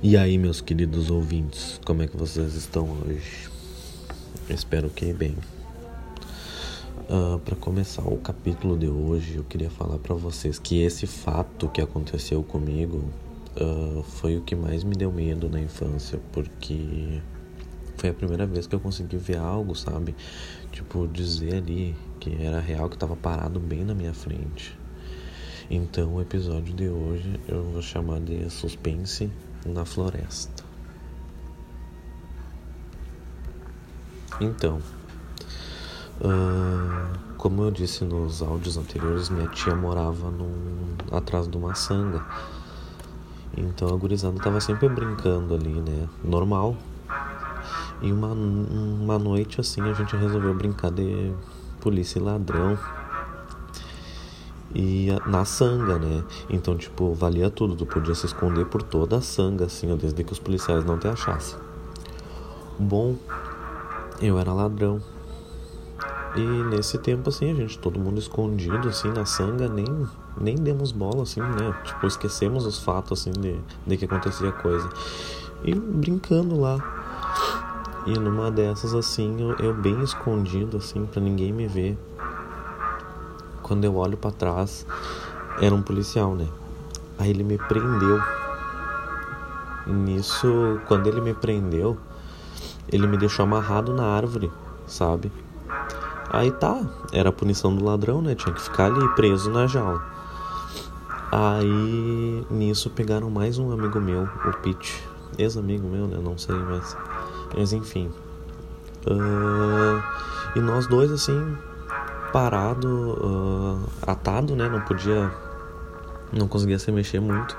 E aí, meus queridos ouvintes, como é que vocês estão hoje? Espero que bem. Uh, ah, para começar o capítulo de hoje, eu queria falar para vocês que esse fato que aconteceu comigo uh, foi o que mais me deu medo na infância, porque foi a primeira vez que eu consegui ver algo, sabe? Tipo, dizer ali que era real, que tava parado bem na minha frente. Então, o episódio de hoje eu vou chamar de suspense na floresta. Então, uh, como eu disse nos áudios anteriores, minha tia morava num, atrás de uma sanga. Então a gurizada tava sempre brincando ali, né? Normal. E uma, uma noite assim a gente resolveu brincar de polícia e ladrão e na sanga, né? Então, tipo, valia tudo. Tu podia se esconder por toda a sanga, assim, ó, desde que os policiais não te achassem. Bom, eu era ladrão. E nesse tempo, assim, a gente, todo mundo escondido, assim, na sanga, nem, nem demos bola, assim, né? Tipo, esquecemos os fatos, assim, de, de que acontecia coisa. E brincando lá. E numa dessas, assim, eu, eu bem escondido, assim, pra ninguém me ver quando eu olho para trás, era um policial, né? Aí ele me prendeu. Nisso, quando ele me prendeu, ele me deixou amarrado na árvore, sabe? Aí tá, era a punição do ladrão, né? Tinha que ficar ali preso na jaula. Aí nisso pegaram mais um amigo meu, o Pete, ex-amigo meu, né? Não sei mais. Mas enfim. Uh, e nós dois, assim, parado, uh, atado, né? Não podia, não conseguia se mexer muito.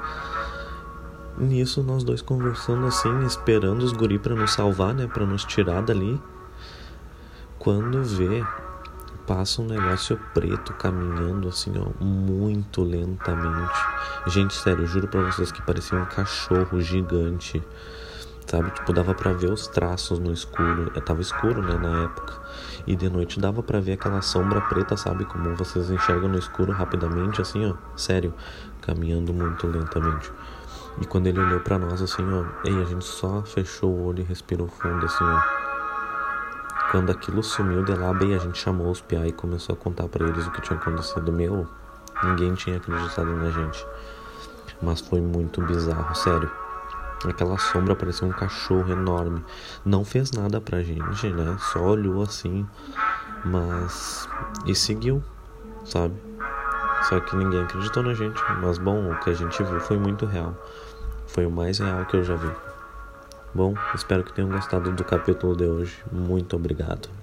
Nisso nós dois conversando assim, esperando os guri para nos salvar, né? Para nos tirar dali. Quando vê, passa um negócio preto caminhando assim, ó, muito lentamente. Gente, sério, juro para vocês que parecia um cachorro gigante sabe? Tipo, dava para ver os traços no escuro. Eu tava escuro, né, na época. E de noite dava para ver aquela sombra preta, sabe? Como vocês enxergam no escuro rapidamente, assim, ó. Sério, caminhando muito lentamente. E quando ele olhou para nós, assim, ó, e a gente só fechou o olho e respirou fundo, assim, ó. Quando aquilo sumiu de lá, bem, a gente chamou os piá e começou a contar para eles o que tinha acontecido. Meu, ninguém tinha acreditado na gente. Mas foi muito bizarro, sério. Aquela sombra parecia um cachorro enorme. Não fez nada pra gente, né? Só olhou assim, mas. e seguiu, sabe? Só que ninguém acreditou na gente. Mas bom, o que a gente viu foi muito real. Foi o mais real que eu já vi. Bom, espero que tenham gostado do capítulo de hoje. Muito obrigado.